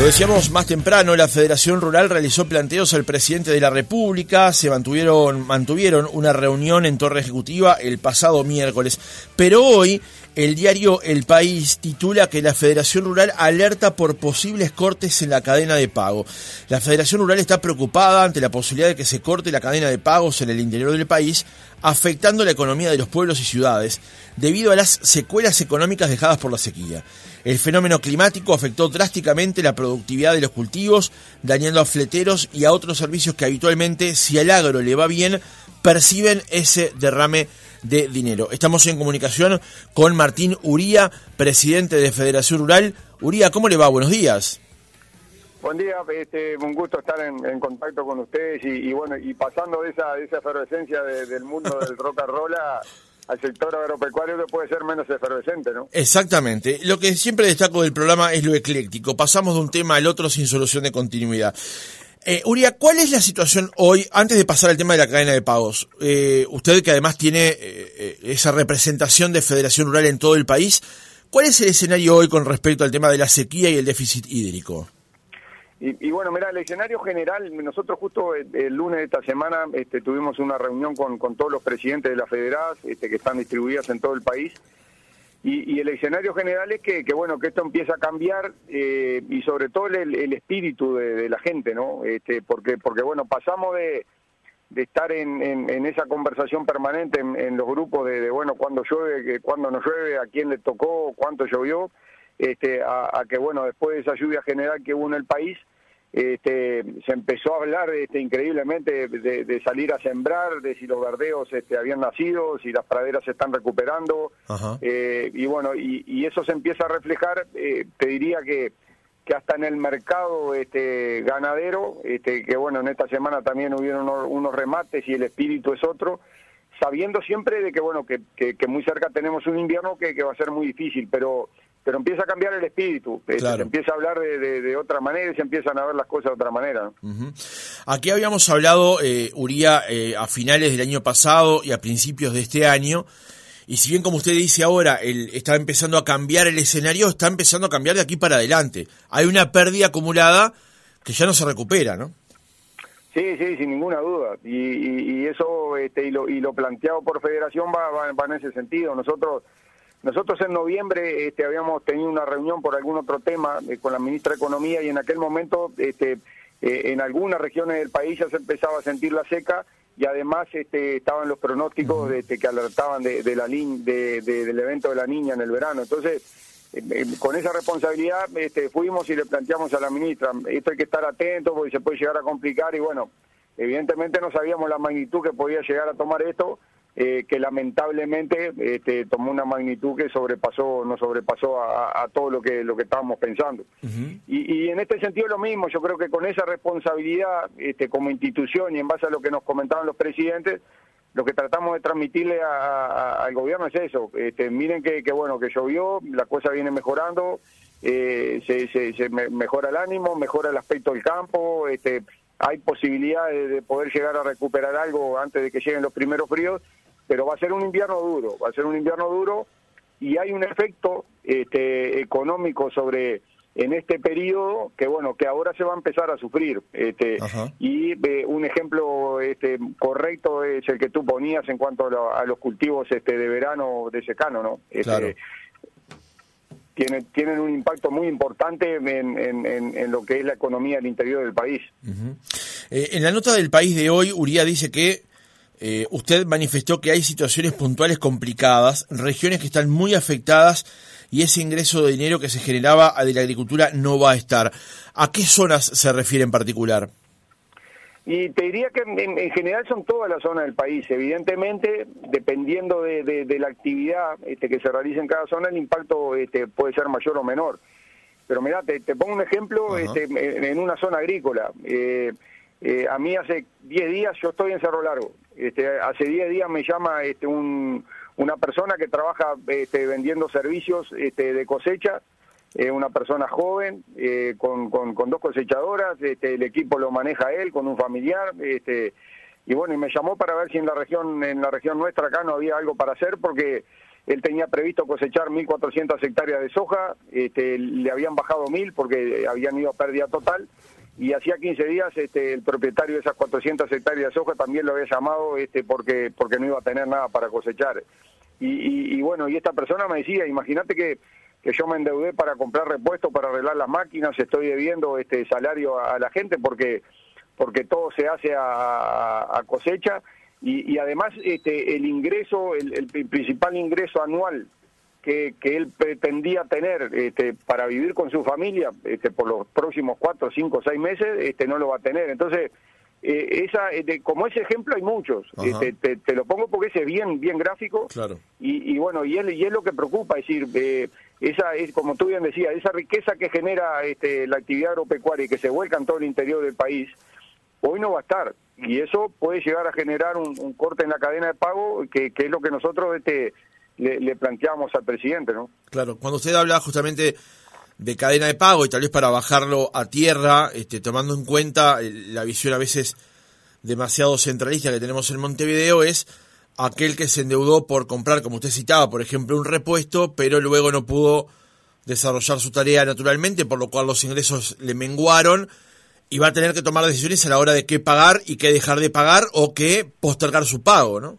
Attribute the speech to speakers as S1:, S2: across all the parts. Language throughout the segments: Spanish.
S1: Lo decíamos más temprano, la Federación Rural realizó planteos al presidente de la República, se mantuvieron, mantuvieron una reunión en Torre Ejecutiva el pasado miércoles, pero hoy el diario El País titula que la Federación Rural alerta por posibles cortes en la cadena de pago. La Federación Rural está preocupada ante la posibilidad de que se corte la cadena de pagos en el interior del país, afectando la economía de los pueblos y ciudades, debido a las secuelas económicas dejadas por la sequía. El fenómeno climático afectó drásticamente la productividad de los cultivos, dañando a fleteros y a otros servicios que habitualmente, si al agro le va bien, perciben ese derrame de dinero. Estamos en comunicación con Martín Uría, presidente de Federación Rural. Uría, ¿cómo le va? Buenos días.
S2: Buen día, este, un gusto estar en, contacto con ustedes y, bueno, y pasando de esa, de esa efervescencia del mundo del rock and roll al sector agropecuario que puede ser menos efervescente, ¿no?
S1: Exactamente. Lo que siempre destaco del programa es lo ecléctico. Pasamos de un tema al otro sin solución de continuidad. Eh, Uria, ¿cuál es la situación hoy, antes de pasar al tema de la cadena de pagos? Eh, usted que además tiene eh, eh, esa representación de Federación Rural en todo el país, ¿cuál es el escenario hoy con respecto al tema de la sequía y el déficit hídrico?
S2: Y, bueno, mira, el escenario general, nosotros justo el, lunes de esta semana este, tuvimos una reunión con, todos los presidentes de la Federaz, este, que están distribuidas en todo el país, y, el escenario general es que, que, bueno que esto empieza a cambiar eh, y sobre todo el, espíritu de, la gente no este, porque porque bueno pasamos de, de estar en, en, esa conversación permanente en, los grupos de, bueno cuándo llueve cuándo no llueve a quién le tocó cuánto llovió este a, a que bueno después de esa lluvia general que hubo en el país este, se empezó a hablar este, increíblemente de, salir a sembrar, de si los verdeos este, habían nacido, si las praderas se están recuperando, eh, y bueno, y, eso se empieza a reflejar, eh, te diría que, que hasta en el mercado este, ganadero, este, que bueno, en esta semana también hubieron unos, remates y el espíritu es otro, sabiendo siempre de que bueno, que, que, muy cerca tenemos un invierno que, que va a ser muy difícil, pero pero empieza a cambiar el espíritu, eh, se empieza a hablar de, otra manera y se empiezan a ver las cosas de otra manera.
S1: Aquí habíamos hablado, eh, Uría, eh, a finales del año pasado y a principios de este año, y si bien como usted dice ahora, el, está empezando a cambiar el escenario, está empezando a cambiar de aquí para adelante. Hay una pérdida acumulada que ya no se recupera, ¿no?
S2: Sí, sí, sin ninguna duda. Y, eso, este, y, lo, y lo planteado por Federación va, va en ese sentido. Nosotros nosotros en noviembre este, habíamos tenido una reunión por algún otro tema eh, con la ministra de Economía y en aquel momento este, eh, en algunas regiones del país ya se empezaba a sentir la seca y además este, estaban los pronósticos este, que alertaban de, la de, del evento de la niña en el verano. Entonces, eh, con esa responsabilidad este, fuimos y le planteamos a la ministra, esto hay que estar atento porque se puede llegar a complicar y bueno, evidentemente no sabíamos la magnitud que podía llegar a tomar esto eh, que lamentablemente este, tomó una magnitud que sobrepasó, no sobrepasó a, todo lo que lo que estábamos pensando. y, en este sentido lo mismo, yo creo que con esa responsabilidad este, como institución y en base a lo que nos comentaban los presidentes, lo que tratamos de transmitirle al gobierno es eso. Este, miren que, bueno que llovió, la cosa viene mejorando, eh, se, se, mejora el ánimo, mejora el aspecto del campo, este, hay posibilidades de poder llegar a recuperar algo antes de que lleguen los primeros fríos pero va a ser un invierno duro, va a ser un invierno duro y hay un efecto este, económico sobre en este periodo que bueno que ahora se va a empezar a sufrir este, y eh, un ejemplo este, correcto es el que tú ponías en cuanto a, los cultivos este, de verano de secano no este, tienen, un impacto muy importante en, en, lo que es la economía del interior del país.
S1: Eh, en la nota del país de hoy, Uría dice que eh, usted manifestó que hay situaciones puntuales complicadas, regiones que están muy afectadas y ese ingreso de dinero que se generaba de la agricultura no va a estar. ¿A qué zonas se refiere en particular?
S2: Y te diría que en, general son todas las zonas del país. Evidentemente, dependiendo de, la actividad este, que se realice en cada zona, el impacto este, puede ser mayor o menor. Pero mira, te, pongo un ejemplo este, en, una zona agrícola. Eh, eh, a mí hace 10 días, yo estoy en Cerro Largo, este, hace 10 días me llama este, un, una persona que trabaja este, vendiendo servicios este, de cosecha, eh, una persona joven, eh, con, con, dos cosechadoras, este, el equipo lo maneja él con un familiar, este, y bueno, y me llamó para ver si en la región, en la región nuestra acá no había algo para hacer, porque él tenía previsto cosechar 1.400 hectáreas de soja, este, le habían bajado 1.000 porque habían ido a pérdida total, y hacía 15 días este, el propietario de esas 400 hectáreas de soja también lo había llamado este, porque, porque no iba a tener nada para cosechar. Y, y, bueno, y esta persona me decía, imagínate que, que yo me endeudé para comprar repuestos, para arreglar las máquinas, estoy debiendo este salario a, la gente porque, porque todo se hace a, cosecha y, y, además este, el ingreso, el, el principal ingreso anual que, que él pretendía tener este, para vivir con su familia este, por los próximos cuatro, cinco, seis meses, este, no lo va a tener. Entonces, eh, esa, este, como ese ejemplo hay muchos. Este, te, te, lo pongo porque ese es bien, bien gráfico.
S1: Claro.
S2: Y, y bueno, y es, y es lo que preocupa, es decir, eh, esa es, como tú bien decías, esa riqueza que genera este, la actividad agropecuaria y que se vuelca en todo el interior del país, hoy no va a estar. Y eso puede llegar a generar un, un corte en la cadena de pago, que, que es lo que nosotros este, le, planteamos al presidente, ¿no?
S1: Claro, cuando usted habla justamente de cadena de pago y tal vez para bajarlo a tierra, este, tomando en cuenta la visión a veces demasiado centralista que tenemos en Montevideo, es aquel que se endeudó por comprar, como usted citaba, por ejemplo, un repuesto, pero luego no pudo desarrollar su tarea naturalmente, por lo cual los ingresos le menguaron y va a tener que tomar decisiones a la hora de qué pagar y qué dejar de pagar o qué postergar su pago, ¿no?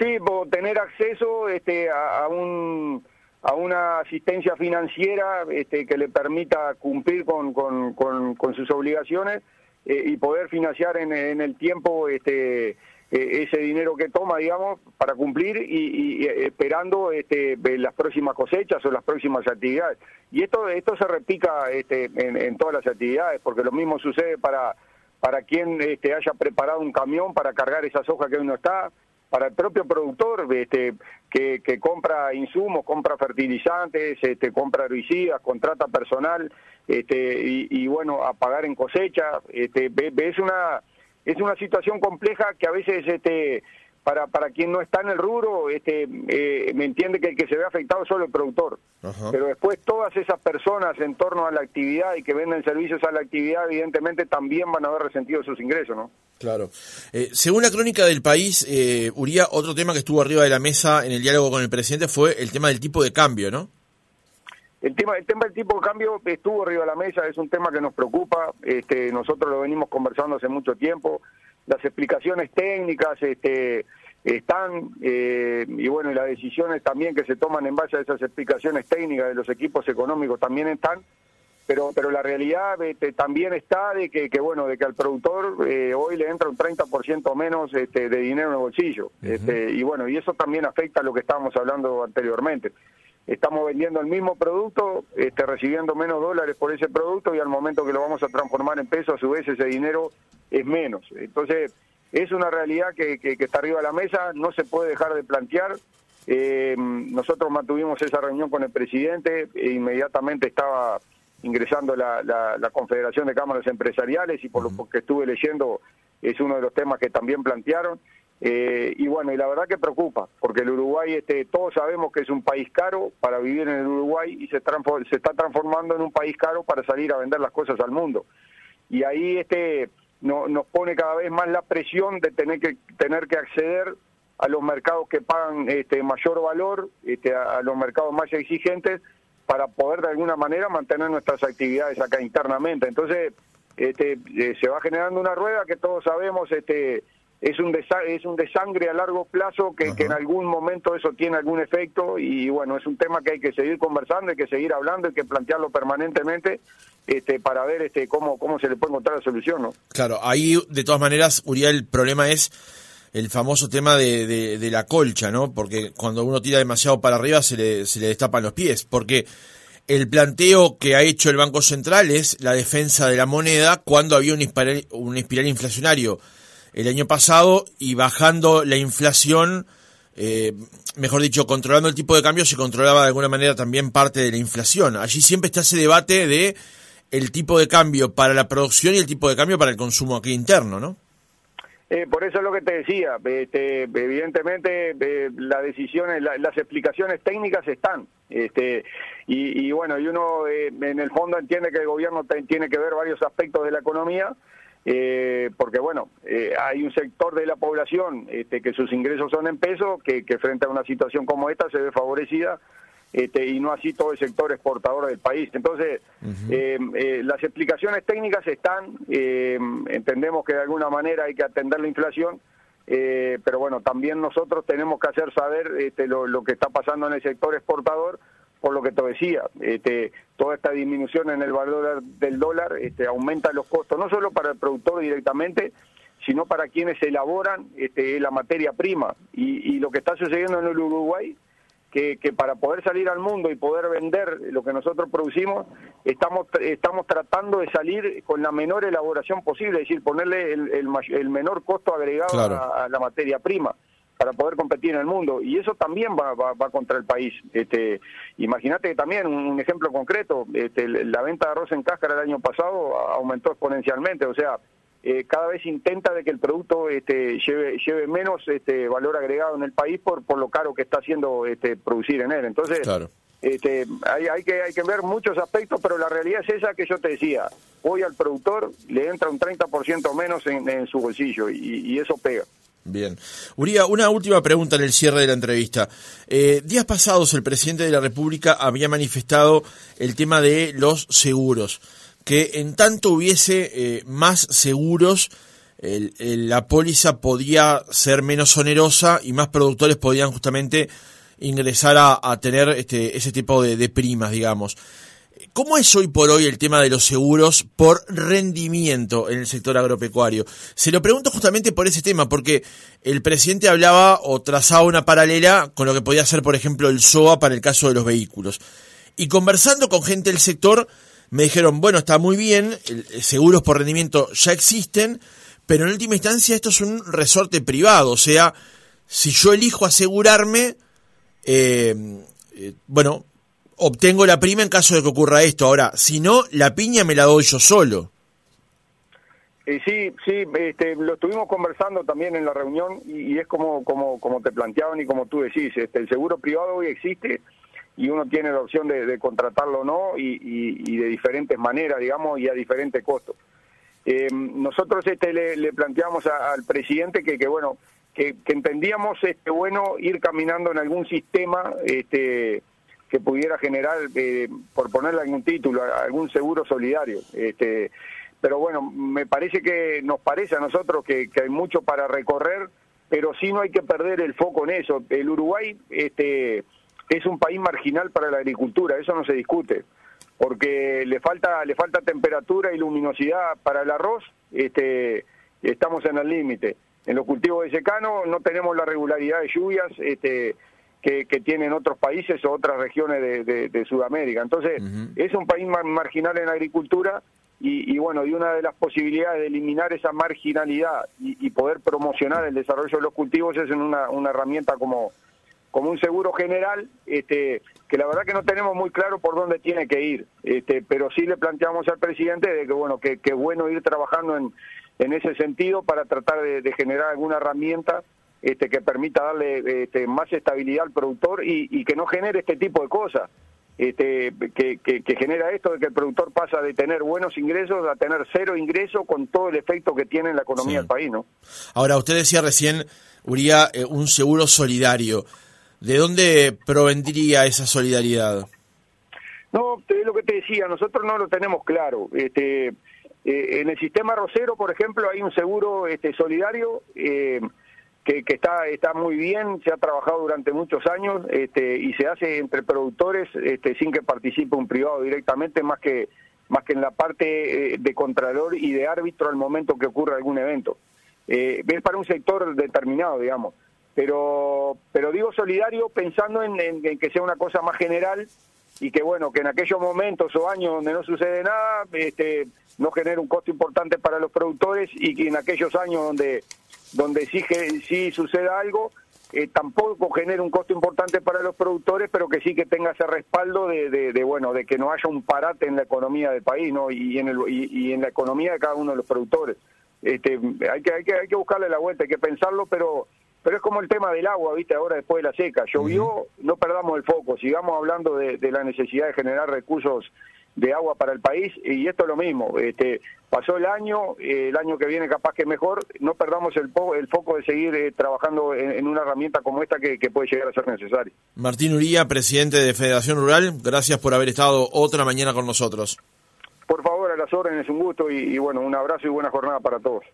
S2: Sí, por tener acceso este, a, un a una asistencia financiera este, que le permita cumplir con, con, sus obligaciones eh, y poder financiar en, el tiempo este, e, ese dinero que toma, digamos, para cumplir y, esperando este, las próximas cosechas o las próximas actividades. Y esto esto se repica este, en, en todas las actividades, porque lo mismo sucede para para quien este, haya preparado un camión para cargar esa soja que hoy no está, para el propio productor este, que, que compra insumos, compra fertilizantes, este, compra herbicidas, contrata personal este, y, y bueno, a pagar en cosecha. Este, es una es una situación compleja que a veces este, para, para quien no está en el rubro, este, eh, me entiende que el que se ve afectado es solo el productor. Pero después todas esas personas en torno a la actividad y que venden servicios a la actividad, evidentemente también van a haber resentido sus ingresos, ¿no?
S1: Claro. Eh, según la crónica del país, eh, Uría, otro tema que estuvo arriba de la mesa en el diálogo con el presidente fue el tema del tipo de cambio, ¿no?
S2: El tema, el tema del tipo de cambio estuvo arriba de la mesa, es un tema que nos preocupa, este, nosotros lo venimos conversando hace mucho tiempo, las explicaciones técnicas este, están, eh, y bueno, y las decisiones también que se toman en base a esas explicaciones técnicas de los equipos económicos también están, pero pero la realidad este, también está de que, que, bueno de que al productor eh, hoy le entra un 30% menos este, de dinero en el bolsillo. Este, y bueno y eso también afecta a lo que estábamos hablando anteriormente. Estamos vendiendo el mismo producto este, recibiendo menos dólares por ese producto y al momento que lo vamos a transformar en peso a su vez ese dinero es menos. Entonces es una realidad que, que, que está arriba de la mesa no se puede dejar de plantear. Eh, nosotros mantuvimos esa reunión con el presidente e inmediatamente estaba ingresando la, la, Confederación de Cámaras Empresariales y por lo que estuve leyendo es uno de los temas que también plantearon. Eh, y bueno, y la verdad que preocupa, porque el Uruguay, este, todos sabemos que es un país caro para vivir en el Uruguay y se, se está transformando en un país caro para salir a vender las cosas al mundo. Y ahí este, no, nos pone cada vez más la presión de tener que, tener que acceder a los mercados que pagan este, mayor valor, este, a los mercados más exigentes, para poder de alguna manera mantener nuestras actividades acá internamente. Entonces, este, eh, se va generando una rueda que todos sabemos este, es, un es un desangre a largo plazo que, que, en algún momento eso tiene algún efecto y bueno, es un tema que hay que seguir conversando, hay que seguir hablando, hay que plantearlo permanentemente este, para ver este, cómo, cómo se le puede encontrar la solución. ¿no?
S1: Claro, ahí de todas maneras, Uriel, el problema es el famoso tema de, de, la colcha, ¿no? Porque cuando uno tira demasiado para arriba se le, se le destapan los pies, porque el planteo que ha hecho el Banco Central es la defensa de la moneda cuando había un espiral, un espiral inflacionario el año pasado y bajando la inflación, eh, mejor dicho, controlando el tipo de cambio, se controlaba de alguna manera también parte de la inflación. Allí siempre está ese debate de el tipo de cambio para la producción y el tipo de cambio para el consumo aquí interno, ¿no?
S2: Eh, por eso es lo que te decía, este, evidentemente eh, las decisiones, las explicaciones técnicas están, este, y, bueno, y uno eh, en el fondo entiende que el gobierno tiene que ver varios aspectos de la economía, eh, porque bueno, eh, hay un sector de la población este, que sus ingresos son en pesos, que, frente a una situación como esta se ve favorecida, este, y no así todo el sector exportador del país. Entonces, eh, las explicaciones técnicas están, entendemos que de alguna manera hay que atender la inflación, pero bueno, también nosotros tenemos que hacer saber este, lo, lo que está pasando en el sector exportador, por lo que te decía, este, toda esta disminución en el valor del dólar este, aumenta los costos, no solo para el productor directamente, sino para quienes elaboran este, la materia prima. Y, lo que está sucediendo en el Uruguay, que, que, para poder salir al mundo y poder vender lo que nosotros producimos, estamos, estamos tratando de salir con la menor elaboración posible, es decir, ponerle el, el, menor costo agregado a la materia prima para poder competir en el mundo. Y eso también va, va, contra el país. Este, Imagínate también un, ejemplo concreto, este, la venta de arroz en cáscara el año pasado aumentó exponencialmente, o sea, eh, cada vez intenta de que el producto este, lleve, lleve menos este, valor agregado en el país por, por lo caro que está haciendo este, producir en él. Entonces, este, hay, hay, que, hay que ver muchos aspectos, pero la realidad es esa que yo te decía. Hoy al productor le entra un 30% menos en, su bolsillo y eso pega.
S1: Bien. Uría, una última pregunta en el cierre de la entrevista. Eh, días pasados el presidente de la República había manifestado el tema de los seguros, que en tanto hubiese eh, más seguros, la póliza podía ser menos onerosa y más productores podían justamente ingresar a, tener este, ese tipo de primas, digamos. ¿Cómo es hoy por hoy el tema de los seguros por rendimiento en el sector agropecuario? Se lo pregunto justamente por ese tema, porque el presidente hablaba o trazaba una paralela con lo que podía ser, por ejemplo, el SOA para el caso de los vehículos. Y conversando con gente del sector, me dijeron, bueno, está muy bien, seguros por rendimiento ya existen, pero en última instancia esto es un resorte privado, o sea, si yo elijo asegurarme, eh, eh, bueno, obtengo la prima en caso de que ocurra esto. Ahora, si no, la piña me la doy yo solo.
S2: Eh, sí, sí, este, lo estuvimos conversando también en la reunión y, es como, como, como te planteaban y como tú decís, este, el seguro privado hoy existe y uno tiene la opción de, contratarlo o no y, de diferentes maneras, digamos, y a diferentes costos. Eh, nosotros este, le, planteamos al presidente que, que bueno, que, que, entendíamos este, bueno ir caminando en algún sistema este, que pudiera generar, eh, por ponerle algún título, algún seguro solidario. Este, pero bueno, me parece que nos parece a nosotros que, hay mucho para recorrer, pero sí no hay que perder el foco en eso. El Uruguay este, es un país marginal para la agricultura, eso no se discute, porque le falta le falta temperatura y luminosidad para el arroz, este, estamos en el límite. En los cultivos de secano no tenemos la regularidad de lluvias, este, que, tienen otros países o otras regiones de, Sudamérica. Entonces, es un país marginal en agricultura y, bueno, y una de las posibilidades de eliminar esa marginalidad y, poder promocionar el desarrollo de los cultivos es en una, una herramienta como, como un seguro general, este, que la verdad que no tenemos muy claro por dónde tiene que ir, este, pero sí le planteamos al presidente de que bueno, que, que bueno ir trabajando en, en ese sentido para tratar de generar alguna herramienta este, que permita darle este, más estabilidad al productor y, que no genere este tipo de cosas. Este, que, que, genera esto de que el productor pasa de tener buenos ingresos a tener cero ingresos con todo el efecto que tiene en la economía del país, ¿no?
S1: Ahora, usted decía recién, Uría, eh, un seguro solidario. ¿De dónde provendría esa solidaridad?
S2: No, es lo que te decía, nosotros no lo tenemos claro. Este, eh, en el sistema rosero, por ejemplo, hay un seguro este, solidario eh, que, está está muy bien, se ha trabajado durante muchos años este, y se hace entre productores este, sin que participe un privado directamente, más que más que en la parte eh, de contralor y de árbitro al momento que ocurra algún evento. Eh, es para un sector determinado, digamos. Pero pero digo solidario pensando en, que sea una cosa más general y que bueno que en aquellos momentos o años donde no sucede nada este no genere un costo importante para los productores y que en aquellos años donde donde sí, sí suceda algo, eh, tampoco genere un costo importante para los productores, pero que sí que tenga ese respaldo de, de, bueno de que no haya un parate en la economía del país, ¿no? Y en el y, en la economía de cada uno de los productores. Este, hay que hay que hay que buscarle la vuelta, hay que pensarlo, pero pero es como el tema del agua, viste, ahora después de la seca, llovió, no perdamos el foco, sigamos hablando de, de la necesidad de generar recursos de agua para el país y esto es lo mismo. Este, pasó el año, eh, el año que viene capaz que mejor, no perdamos el, el foco de seguir eh, trabajando en, una herramienta como esta que, puede llegar a ser necesaria.
S1: Martín Uría, presidente de Federación Rural, gracias por haber estado otra mañana con nosotros.
S2: Por favor, a las órdenes, un gusto y bueno, un abrazo y buena jornada para todos.